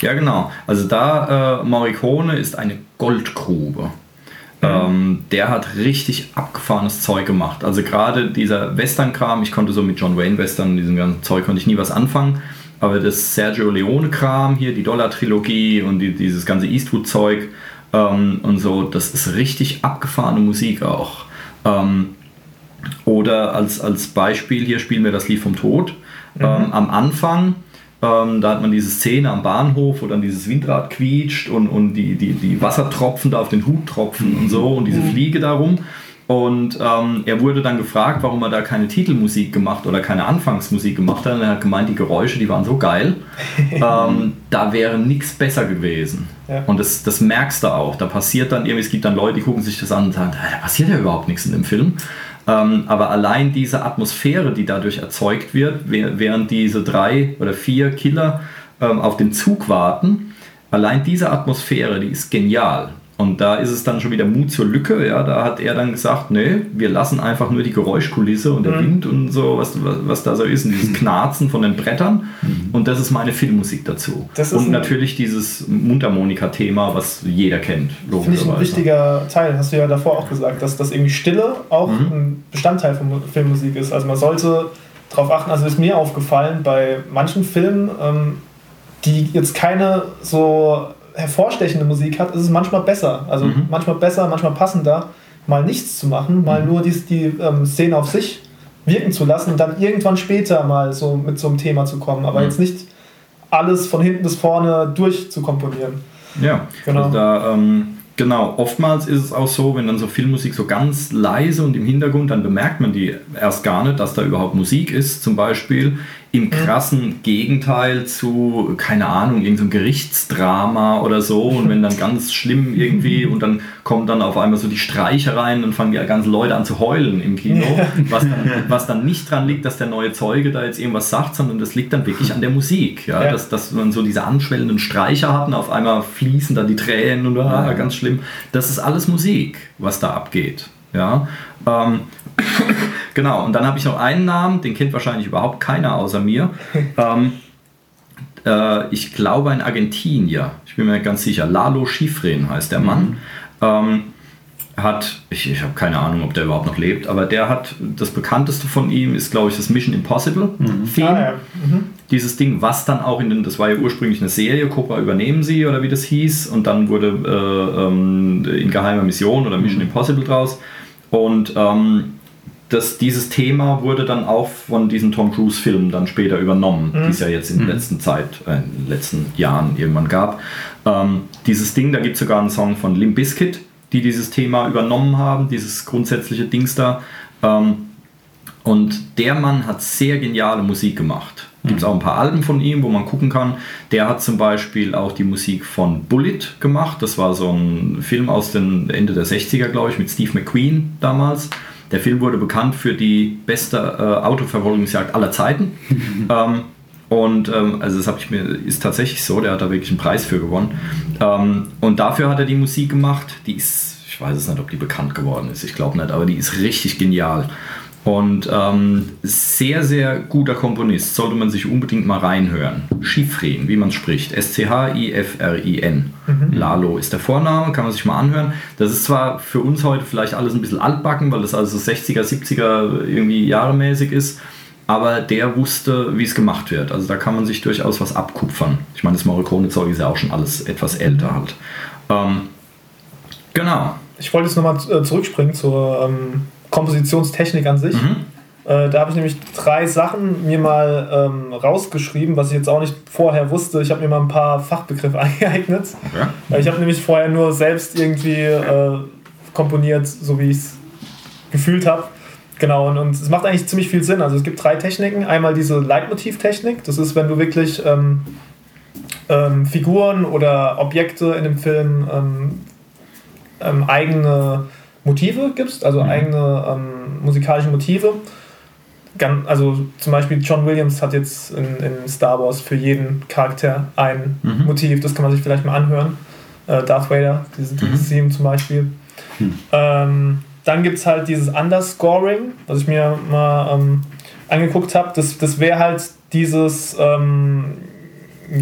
ja, genau. Also da, äh, Morricone ist eine Goldgrube. Mhm. Ähm, der hat richtig abgefahrenes Zeug gemacht. Also gerade dieser Western-Kram, ich konnte so mit John Wayne-Western und diesem ganzen Zeug konnte ich nie was anfangen. Aber das Sergio Leone-Kram hier, die Dollar-Trilogie und die, dieses ganze Eastwood-Zeug ähm, und so, das ist richtig abgefahrene Musik auch. Ähm, oder als, als Beispiel hier spielen wir das Lied vom Tod. Mhm. Ähm, am Anfang, ähm, da hat man diese Szene am Bahnhof, wo dann dieses Windrad quietscht und, und die, die, die Wassertropfen da auf den Hut tropfen und so und diese mhm. Fliege darum. Und ähm, er wurde dann gefragt, warum er da keine Titelmusik gemacht oder keine Anfangsmusik gemacht hat. Und er hat gemeint, die Geräusche, die waren so geil, ähm, da wäre nichts besser gewesen. Ja. Und das, das merkst du auch. Da passiert dann irgendwie, es gibt dann Leute, die gucken sich das an und sagen, da passiert ja überhaupt nichts in dem Film. Ähm, aber allein diese Atmosphäre, die dadurch erzeugt wird, während diese drei oder vier Killer ähm, auf den Zug warten, allein diese Atmosphäre, die ist genial. Und da ist es dann schon wieder Mut zur Lücke. Ja, da hat er dann gesagt, nee, wir lassen einfach nur die Geräuschkulisse und der mhm. Wind und so, was, was, was, da so ist, und dieses Knarzen von den Brettern. Mhm. Und das ist meine Filmmusik dazu. und natürlich dieses Mundharmonika-Thema, was jeder kennt. Finde ich ein wichtiger Teil, hast du ja davor auch gesagt, dass das irgendwie Stille auch mhm. ein Bestandteil von Filmmusik ist. Also man sollte darauf achten, also ist mir aufgefallen, bei manchen Filmen, ähm, die jetzt keine so hervorstechende Musik hat, ist es manchmal besser. Also mhm. manchmal besser, manchmal passender, mal nichts zu machen, mal mhm. nur die, die ähm, Szene auf sich wirken zu lassen und dann irgendwann später mal so mit so einem Thema zu kommen. Aber mhm. jetzt nicht alles von hinten bis vorne durchzukomponieren. Ja, genau. Also da, ähm, genau, oftmals ist es auch so, wenn dann so Filmmusik so ganz leise und im Hintergrund, dann bemerkt man die erst gar nicht, dass da überhaupt Musik ist, zum Beispiel im krassen Gegenteil zu, keine Ahnung, irgendeinem Gerichtsdrama oder so und wenn dann ganz schlimm irgendwie und dann kommen dann auf einmal so die Streicher rein und fangen die ganzen Leute an zu heulen im Kino, was dann, was dann nicht dran liegt, dass der neue Zeuge da jetzt irgendwas sagt, sondern das liegt dann wirklich an der Musik, ja, ja. Dass, dass man so diese anschwellenden Streicher hat und auf einmal fließen dann die Tränen und ah, ganz schlimm. Das ist alles Musik, was da abgeht. Ja, ähm, genau, und dann habe ich noch einen Namen, den kennt wahrscheinlich überhaupt keiner außer mir. ähm, äh, ich glaube ein Argentinier, ich bin mir ganz sicher, Lalo Schifrin heißt der Mann. Mhm. Ähm, hat, ich, ich habe keine Ahnung, ob der überhaupt noch lebt, aber der hat, das bekannteste von ihm ist, glaube ich, das Mission Impossible mhm. Theme. Ah, ja. mhm. Dieses Ding, was dann auch in den, das war ja ursprünglich eine Serie, Cobra übernehmen sie oder wie das hieß, und dann wurde äh, ähm, in geheimer Mission oder Mission mhm. Impossible draus. Und ähm, das, dieses Thema wurde dann auch von diesen Tom Cruise-Filmen dann später übernommen, mhm. die es ja jetzt in mhm. letzten Zeit, äh, in den letzten Jahren irgendwann gab. Ähm, dieses Ding, da gibt es sogar einen Song von Limp Bizkit, die dieses Thema übernommen haben, dieses grundsätzliche Dings da. Ähm, und der Mann hat sehr geniale Musik gemacht. Gibt es auch ein paar Alben von ihm, wo man gucken kann. Der hat zum Beispiel auch die Musik von Bullet gemacht. Das war so ein Film aus den Ende der 60er, glaube ich, mit Steve McQueen damals. Der Film wurde bekannt für die beste äh, Autoverfolgungsjagd aller Zeiten. ähm, und ähm, also das habe ich mir, ist tatsächlich so, der hat da wirklich einen Preis für gewonnen. Ähm, und dafür hat er die Musik gemacht. Die ist, ich weiß es nicht, ob die bekannt geworden ist, ich glaube nicht, aber die ist richtig genial. Und ähm, sehr, sehr guter Komponist, sollte man sich unbedingt mal reinhören. Schifrin, wie man spricht. S-C-H-I-F-R-I-N. Mhm. Lalo ist der Vorname, kann man sich mal anhören. Das ist zwar für uns heute vielleicht alles ein bisschen altbacken, weil das also 60er, 70er irgendwie jahremäßig ist, aber der wusste, wie es gemacht wird. Also da kann man sich durchaus was abkupfern. Ich meine, das Morricone-Zeug ist ja auch schon alles etwas älter halt. Ähm, genau. Ich wollte jetzt nochmal äh, zurückspringen zur. Ähm Kompositionstechnik an sich. Mhm. Äh, da habe ich nämlich drei Sachen mir mal ähm, rausgeschrieben, was ich jetzt auch nicht vorher wusste. Ich habe mir mal ein paar Fachbegriffe angeeignet. Okay. Ich habe nämlich vorher nur selbst irgendwie äh, komponiert, so wie ich es gefühlt habe. Genau, und, und es macht eigentlich ziemlich viel Sinn. Also es gibt drei Techniken. Einmal diese Leitmotivtechnik, das ist, wenn du wirklich ähm, ähm, Figuren oder Objekte in dem Film ähm, ähm, eigene Motive gibst, also mhm. eigene ähm, musikalische Motive. Also zum Beispiel John Williams hat jetzt in, in Star Wars für jeden Charakter ein mhm. Motiv, das kann man sich vielleicht mal anhören. Äh, Darth Vader, dieses, mhm. Theme zum Beispiel. Mhm. Ähm, dann gibt es halt dieses Underscoring, was ich mir mal ähm, angeguckt habe. Das, das wäre halt dieses ähm,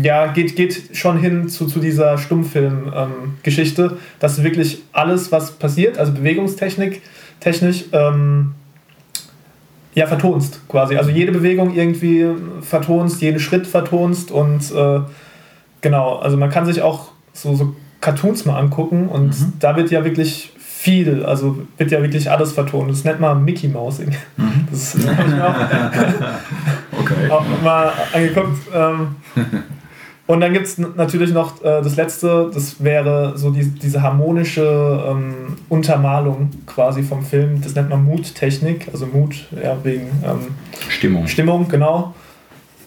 ja, geht, geht schon hin zu, zu dieser Stummfilm-Geschichte, ähm, dass wirklich alles, was passiert, also Bewegungstechnik, technisch, ähm, ja, vertonst quasi. Also jede Bewegung irgendwie vertonst, jeden Schritt vertonst und äh, genau, also man kann sich auch so, so Cartoons mal angucken und mhm. da wird ja wirklich viel, also wird ja wirklich alles vertont. Das nennt man Mickey Mousing. Mhm. Das auch, okay. auch mal angeguckt. Ähm, und dann gibt es natürlich noch äh, das letzte, das wäre so die, diese harmonische ähm, Untermalung quasi vom Film. Das nennt man Muttechnik, also Mut, ja, wegen ähm, Stimmung. Stimmung, genau.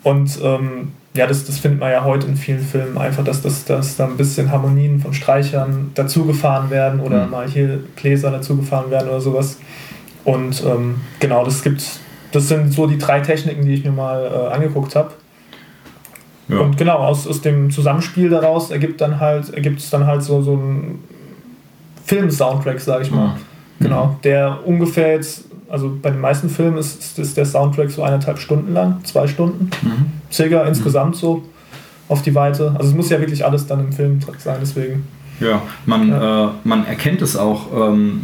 Und ähm, ja, das, das findet man ja heute in vielen Filmen einfach, dass, dass, dass da ein bisschen Harmonien von Streichern dazugefahren werden oder mhm. mal hier Gläser dazugefahren werden oder sowas. Und ähm, genau, das gibt, das sind so die drei Techniken, die ich mir mal äh, angeguckt habe. Ja. Und genau, aus, aus dem Zusammenspiel daraus ergibt dann halt, ergibt es dann halt so, so ein Film-Soundtrack, sage ich mal. Mhm. Genau, der ungefähr jetzt, also bei den meisten Filmen ist, ist der Soundtrack so eineinhalb Stunden lang, zwei Stunden, mhm. circa insgesamt so auf die Weite. Also es muss ja wirklich alles dann im Film sein, deswegen. Ja, man, ja. Äh, man erkennt es auch ähm,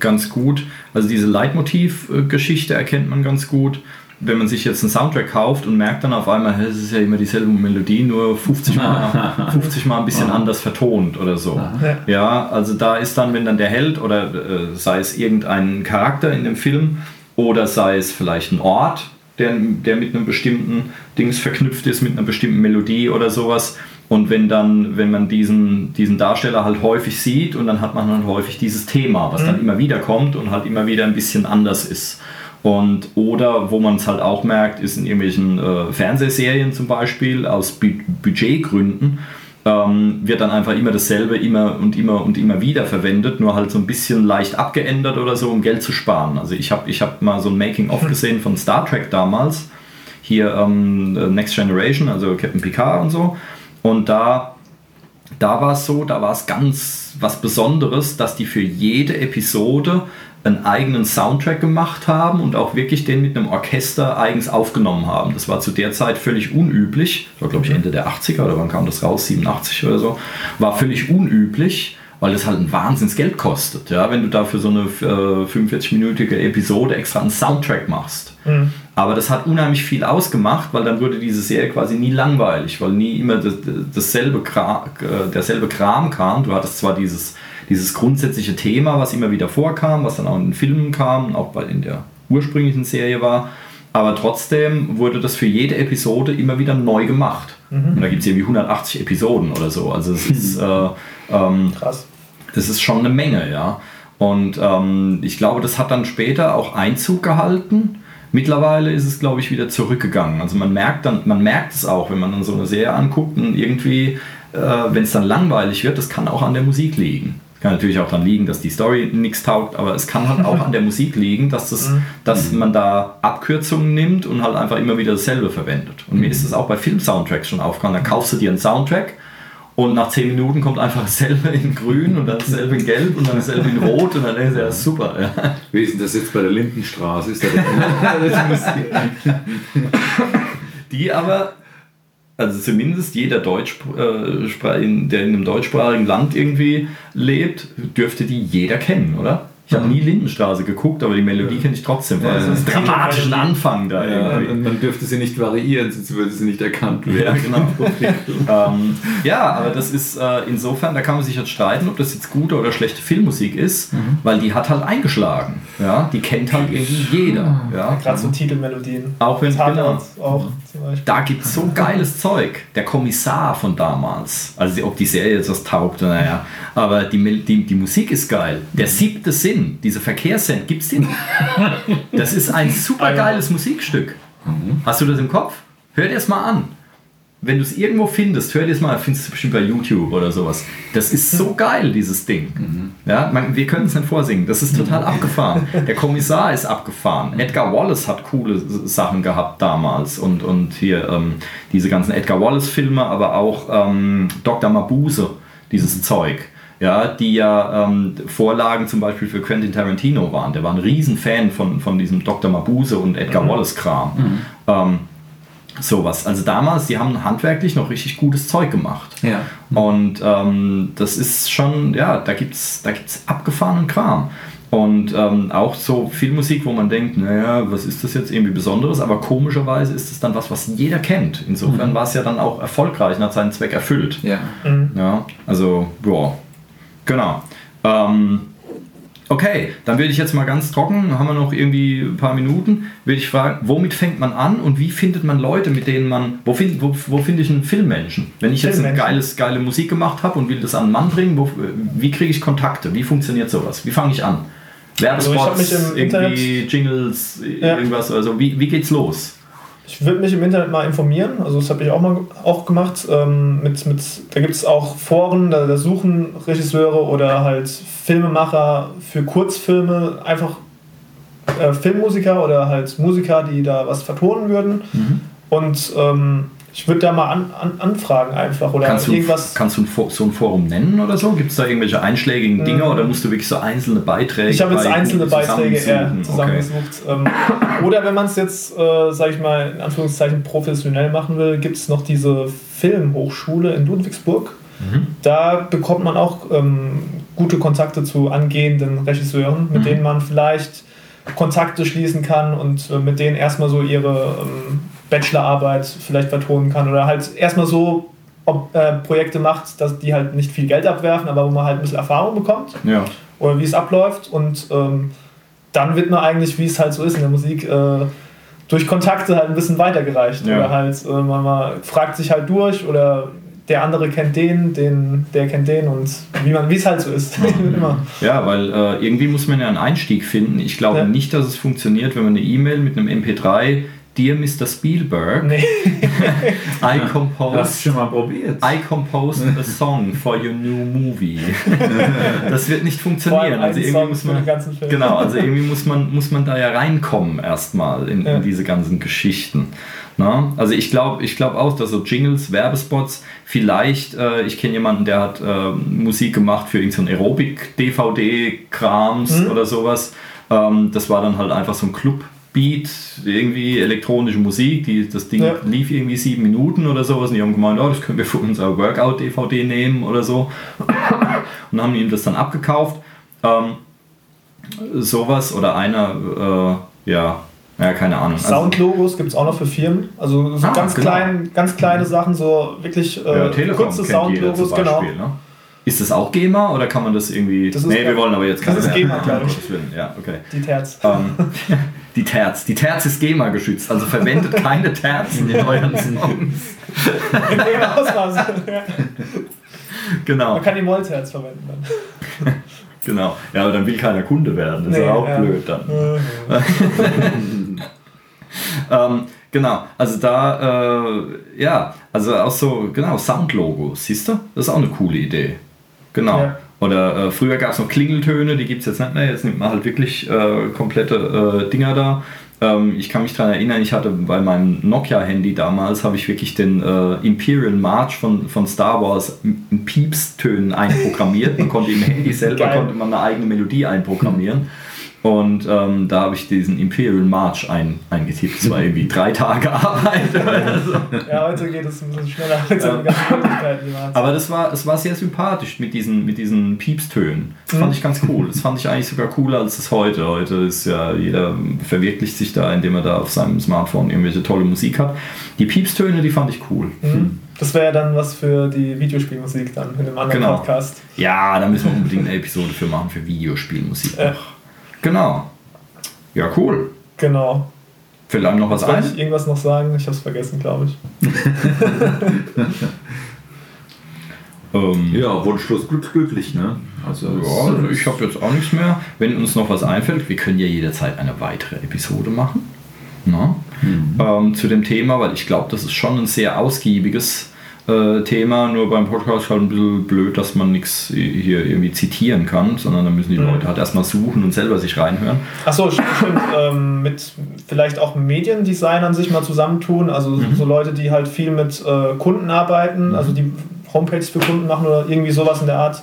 ganz gut. Also diese Leitmotivgeschichte erkennt man ganz gut. Wenn man sich jetzt einen Soundtrack kauft und merkt dann auf einmal, es ist ja immer dieselbe Melodie, nur 50 Mal, 50 Mal ein bisschen anders vertont oder so. Ja. ja, also da ist dann, wenn dann der Held oder äh, sei es irgendein Charakter in dem Film oder sei es vielleicht ein Ort, der, der mit einem bestimmten Dings verknüpft ist, mit einer bestimmten Melodie oder sowas, und wenn dann, wenn man diesen, diesen Darsteller halt häufig sieht und dann hat man dann häufig dieses Thema, was mhm. dann immer wieder kommt und halt immer wieder ein bisschen anders ist. Und oder wo man es halt auch merkt, ist in irgendwelchen äh, Fernsehserien zum Beispiel aus Bu Budgetgründen ähm, wird dann einfach immer dasselbe immer und immer und immer wieder verwendet, nur halt so ein bisschen leicht abgeändert oder so, um Geld zu sparen. Also ich habe ich hab mal so ein Making-of mhm. gesehen von Star Trek damals, hier ähm, Next Generation, also Captain Picard und so. Und da, da war es so, da war es ganz was Besonderes, dass die für jede Episode einen eigenen Soundtrack gemacht haben und auch wirklich den mit einem Orchester eigens aufgenommen haben. Das war zu der Zeit völlig unüblich. Das war, glaube ich, Ende der 80er oder wann kam das raus? 87 oder so. War völlig unüblich weil das halt ein Wahnsinns Geld kostet, ja, wenn du dafür so eine äh, 45-minütige Episode extra einen Soundtrack machst. Mhm. Aber das hat unheimlich viel ausgemacht, weil dann wurde diese Serie quasi nie langweilig, weil nie immer das, dasselbe Kram, äh, derselbe Kram kam. Du hattest zwar dieses, dieses grundsätzliche Thema, was immer wieder vorkam, was dann auch in den Filmen kam, auch bei in der ursprünglichen Serie war, aber trotzdem wurde das für jede Episode immer wieder neu gemacht. Mhm. Und da gibt es irgendwie 180 Episoden oder so. Also es ist äh, ähm, krass. Das ist schon eine Menge, ja. Und ähm, ich glaube, das hat dann später auch Einzug gehalten. Mittlerweile ist es, glaube ich, wieder zurückgegangen. Also man merkt dann, man merkt es auch, wenn man dann so eine Serie anguckt und irgendwie, äh, wenn es dann langweilig wird, das kann auch an der Musik liegen. Kann natürlich auch daran liegen, dass die Story nichts taugt, aber es kann halt auch an der Musik liegen, dass, das, mhm. dass man da Abkürzungen nimmt und halt einfach immer wieder dasselbe verwendet. Und mir ist das auch bei Film-Soundtracks schon aufgefallen. Dann kaufst du dir einen Soundtrack und nach 10 Minuten kommt einfach dasselbe in grün und dann dasselbe in gelb und dann dasselbe in rot und dann denkst du, ja super. Ja. Wie ist denn das jetzt bei der Lindenstraße? Ist Die aber also zumindest jeder Deutsch, äh, der in einem deutschsprachigen Land irgendwie lebt, dürfte die jeder kennen, oder? Ich habe nie Lindenstraße geguckt, aber die Melodie ja. kenne ich trotzdem. Ja, also das dramatischen Anfang da. Ja, man dürfte sie nicht variieren, sonst würde sie nicht erkannt werden. Ja, genau. ähm, ja aber das ist äh, insofern, da kann man sich jetzt streiten, ob das jetzt gute oder schlechte Filmmusik ist, mhm. weil die hat halt eingeschlagen. Ja? Die kennt halt irgendwie jeder. Mhm. Ja? Gerade so Titelmelodien. Auch wenn genau, auch Da gibt es so geiles Zeug. Der Kommissar von damals, also ob die Serie jetzt was taugt, naja, aber die, die, die Musik ist geil. Der siebte Sinn diese Verkehrssend, gibt es den? Das ist ein super geiles Musikstück. Hast du das im Kopf? Hör dir es mal an. Wenn du es irgendwo findest, hör dir es mal, findest du bestimmt bei YouTube oder sowas. Das ist so geil, dieses Ding. Mhm. Ja, man, wir können es nicht vorsingen. Das ist total abgefahren. Der Kommissar ist abgefahren. Edgar Wallace hat coole Sachen gehabt damals. Und, und hier ähm, diese ganzen Edgar Wallace-Filme, aber auch ähm, Dr. Mabuse, dieses Zeug ja, die ja ähm, Vorlagen zum Beispiel für Quentin Tarantino waren. Der war ein Riesenfan von, von diesem Dr. Mabuse und Edgar mhm. Wallace-Kram. Mhm. Sowas. Also damals, die haben handwerklich noch richtig gutes Zeug gemacht. Ja. Und ähm, das ist schon, ja, da gibt es da gibt's abgefahrenen Kram. Und ähm, auch so viel Musik, wo man denkt, naja, was ist das jetzt irgendwie Besonderes? Aber komischerweise ist es dann was, was jeder kennt. Insofern mhm. war es ja dann auch erfolgreich und hat seinen Zweck erfüllt. Ja. Mhm. ja also, boah, Genau. Ähm, okay, dann würde ich jetzt mal ganz trocken, haben wir noch irgendwie ein paar Minuten, würde ich fragen, womit fängt man an und wie findet man Leute, mit denen man, wo, find, wo, wo finde ich einen Filmmenschen? Wenn ich jetzt eine geiles, geile Musik gemacht habe und will das an einen Mann bringen, wo, wie kriege ich Kontakte? Wie funktioniert sowas? Wie fange ich an? Werbespots, also irgendwie Internet, Jingles, ja. irgendwas, also wie, wie geht's los? Ich würde mich im Internet mal informieren, also das habe ich auch mal auch gemacht. Ähm, mit, mit, da gibt es auch Foren, da, da, suchen Regisseure oder halt Filmemacher für Kurzfilme einfach äh, Filmmusiker oder halt Musiker, die da was vertonen würden. Mhm. Und ähm, ich würde da mal an, an, anfragen einfach oder Kannst du, irgendwas. kannst du ein, so ein Forum nennen oder so? Gibt es da irgendwelche einschlägigen Dinge oder musst du wirklich so einzelne Beiträge? Ich habe jetzt bei einzelne Beiträge eher zusammengesucht. Ähm, oder wenn man es jetzt, äh, sage ich mal, in Anführungszeichen professionell machen will, gibt es noch diese Filmhochschule in Ludwigsburg. Da bekommt man auch ähm, gute Kontakte zu angehenden Regisseuren, mit denen man vielleicht Kontakte schließen kann und äh, mit denen erstmal so ihre ähm, Bachelorarbeit vielleicht vertonen kann oder halt erstmal so ob, äh, Projekte macht, dass die halt nicht viel Geld abwerfen, aber wo man halt ein bisschen Erfahrung bekommt Ja. oder wie es abläuft und ähm, dann wird man eigentlich, wie es halt so ist in der Musik, äh, durch Kontakte halt ein bisschen weitergereicht Ja. oder halt äh, man mal fragt sich halt durch oder der andere kennt den, den der kennt den und wie man wie es halt so ist immer. Ja, weil äh, irgendwie muss man ja einen Einstieg finden. Ich glaube Ja. nicht, dass es funktioniert, wenn man eine E-Mail mit einem MP3 Dear Mr. Spielberg, Nee. I Hast composed schon mal probiert? I composed a song for your new movie. das wird nicht funktionieren. Also irgendwie Song muss man genau, also irgendwie muss man muss man da ja reinkommen erstmal in, Ja. in diese ganzen Geschichten. Na? Also ich glaube ich glaube auch, dass so Jingles, Werbespots, vielleicht, äh, ich kenne jemanden, der hat äh, Musik gemacht für irgendeinen Aerobic-DVD-Krams Mhm. oder sowas. Ähm, das war dann halt einfach so ein Club. Beat, irgendwie elektronische Musik, die, das Ding Ja. lief irgendwie sieben Minuten oder sowas und die haben gemeint, oh, das können wir für unser Workout-DVD nehmen oder so und haben ihm das dann abgekauft. Ähm, sowas oder einer, äh, ja, ja, keine Ahnung. Also- Soundlogos gibt es auch noch für Firmen. Also so Ah, ganz, genau. klein, ganz kleine Sachen, so wirklich äh, ja, kurze Soundlogos, genau. Beispiel, ne? Ist das auch GEMA oder kann man das irgendwie. Das ist nee, wir wollen aber jetzt das ist keine- GEMA, glaub ich. Ja, okay. Die Terz. Ähm, die Terz. Die Terz ist GEMA geschützt, also verwendet keine Terzen in euren Songs. In dem Ausmaß. Ja. Genau, Man kann die Molterz verwenden dann. genau. Ja, aber dann will keiner Kunde werden. Das ist Nee, ja auch ja. blöd dann. Äh, Ähm, genau, also da, äh, ja, also auch so, genau, Soundlogos, siehst du? Das ist auch eine coole Idee. Genau. Ja. Oder äh, früher gab es noch Klingeltöne, die gibt es jetzt nicht mehr. Jetzt nimmt man halt wirklich äh, komplette äh, Dinger da. Ähm, ich kann mich daran erinnern, ich hatte bei meinem Nokia-Handy damals, habe ich wirklich den äh, Imperial March von, von Star Wars in Piepstönen einprogrammiert. Man konnte im Handy selber Geil. konnte man eine eigene Melodie einprogrammieren. Und ähm, da habe ich diesen Imperial March ein, eingetippt. Das war irgendwie drei Tage Arbeit oder so. Ja, heute geht es ein bisschen schneller man hat. Aber das war, es war sehr sympathisch mit diesen, mit diesen Piepstönen. Das fand ich ganz cool. Das fand ich eigentlich sogar cooler als es heute. Heute ist ja jeder verwirklicht sich da, indem er da auf seinem Smartphone irgendwelche tolle Musik hat. Die Piepstöne, die fand ich cool. Mhm. Das wäre ja dann was für die Videospielmusik dann in einem anderen Genau. Podcast. Ja, da müssen wir unbedingt eine Episode für machen für Videospielmusik. Ja. Genau. Ja, cool. Genau. Fällt einem noch was Soll ein? ich irgendwas noch sagen? Ich habe es vergessen, glaube ich. Ähm, Ja, Wunschlos glück- glücklich, ne? Also, Ja, also ich habe jetzt auch nichts mehr. Wenn uns noch was einfällt, wir können ja jederzeit eine weitere Episode machen. Na? Ähm, zu dem Thema, weil ich glaube, das ist schon ein sehr ausgiebiges äh, Thema. Nur beim Podcast halt ein bisschen blöd, dass man nichts hier irgendwie zitieren kann, sondern da müssen die Leute halt erstmal suchen und selber sich reinhören. Achso, stimmt. Ähm, mit vielleicht auch Mediendesignern sich mal zusammentun. Also Mhm. so Leute, die halt viel mit äh, Kunden arbeiten, also die Homepages für Kunden machen oder irgendwie sowas in der Art,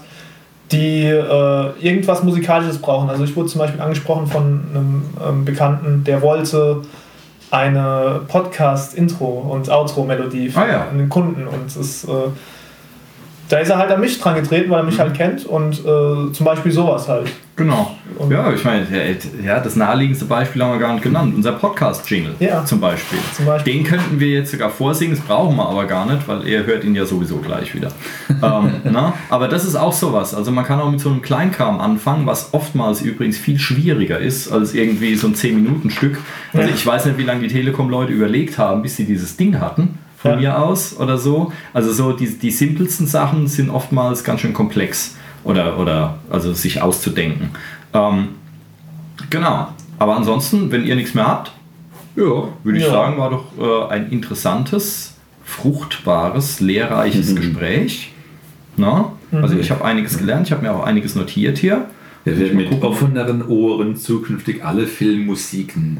die äh, irgendwas Musikalisches brauchen. Also ich wurde zum Beispiel angesprochen von einem ähm, Bekannten, der wollte eine Podcast-Intro- und Outro-Melodie für Ah, ja. einen Kunden. Und es, äh, da ist er halt an mich dran getreten, weil er Mhm. mich halt kennt und äh, zum Beispiel sowas halt. Genau. Und- Ja, ich meine, ja, das naheliegendste Beispiel haben wir gar nicht genannt. Unser Podcast-Jingle Ja. zum Beispiel. Zum Beispiel. Den könnten wir jetzt sogar vorsingen, das brauchen wir aber gar nicht, weil er hört ihn ja sowieso gleich wieder. ähm, na? Aber das ist auch sowas. Also man kann auch mit so einem Kleinkram anfangen, was oftmals übrigens viel schwieriger ist als irgendwie so ein 10-Minuten-Stück. Also Ja. ich weiß nicht, wie lange die Telekom-Leute überlegt haben, bis sie dieses Ding hatten. Von Ja. mir aus oder so. Also so die, die simpelsten Sachen sind oftmals ganz schön komplex oder, oder also sich auszudenken. Ähm, genau. Aber ansonsten, wenn ihr nichts mehr habt, ja. würde ich Ja. sagen, war doch äh, ein interessantes, fruchtbares, lehrreiches Gespräch. Na? Also ich habe einiges gelernt, ich habe mir auch einiges notiert hier. Wir werden mit offeneren Ohren zukünftig alle Filmmusiken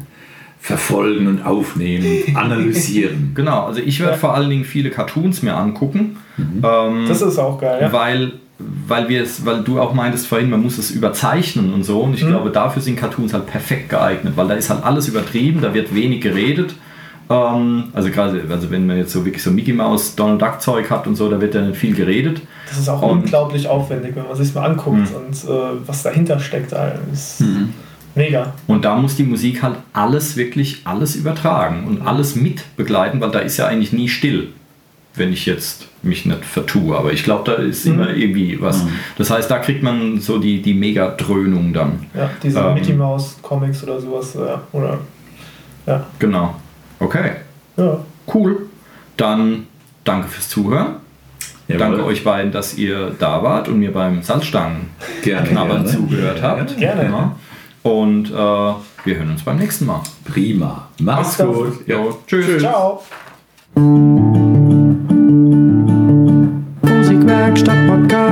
verfolgen und aufnehmen, analysieren. Genau, also ich werde Ja. vor allen Dingen viele Cartoons mir angucken. Ähm, Das ist auch geil, ja. weil, weil, wir es, weil du auch meintest vorhin, man muss es überzeichnen und so. Und ich Mhm. glaube, dafür sind Cartoons halt perfekt geeignet, weil da ist halt alles übertrieben, da wird wenig geredet. Ähm, also gerade, also wenn man jetzt so wirklich so Mickey Mouse, Donald Duck Zeug hat und so, da wird ja nicht viel geredet. Das ist auch Und- unglaublich aufwendig, wenn man sich mal anguckt Mhm. und äh, was dahinter steckt. Das ist mega. Und da muss die Musik halt alles wirklich alles übertragen und alles mit begleiten, weil da ist ja eigentlich nie still, wenn ich jetzt mich nicht vertue. Aber ich glaube, da ist immer irgendwie was. Das heißt, da kriegt man so die, die Mega-Dröhnung dann. Ja, diese Ähm. Mickey Mouse Comics oder sowas. Ja. Oder, ja. Genau. Okay, ja. cool. Dann danke fürs Zuhören. Jawohl. Danke euch beiden, dass ihr da wart und mir beim Salzstangen Gerne, knabbern gerne. zugehört habt. Gerne. Genau. Und äh, wir hören uns beim nächsten Mal. Prima. Mach's Mach's gut. Ja. Tschüss. Ciao. Musikwerkstatt Podcast.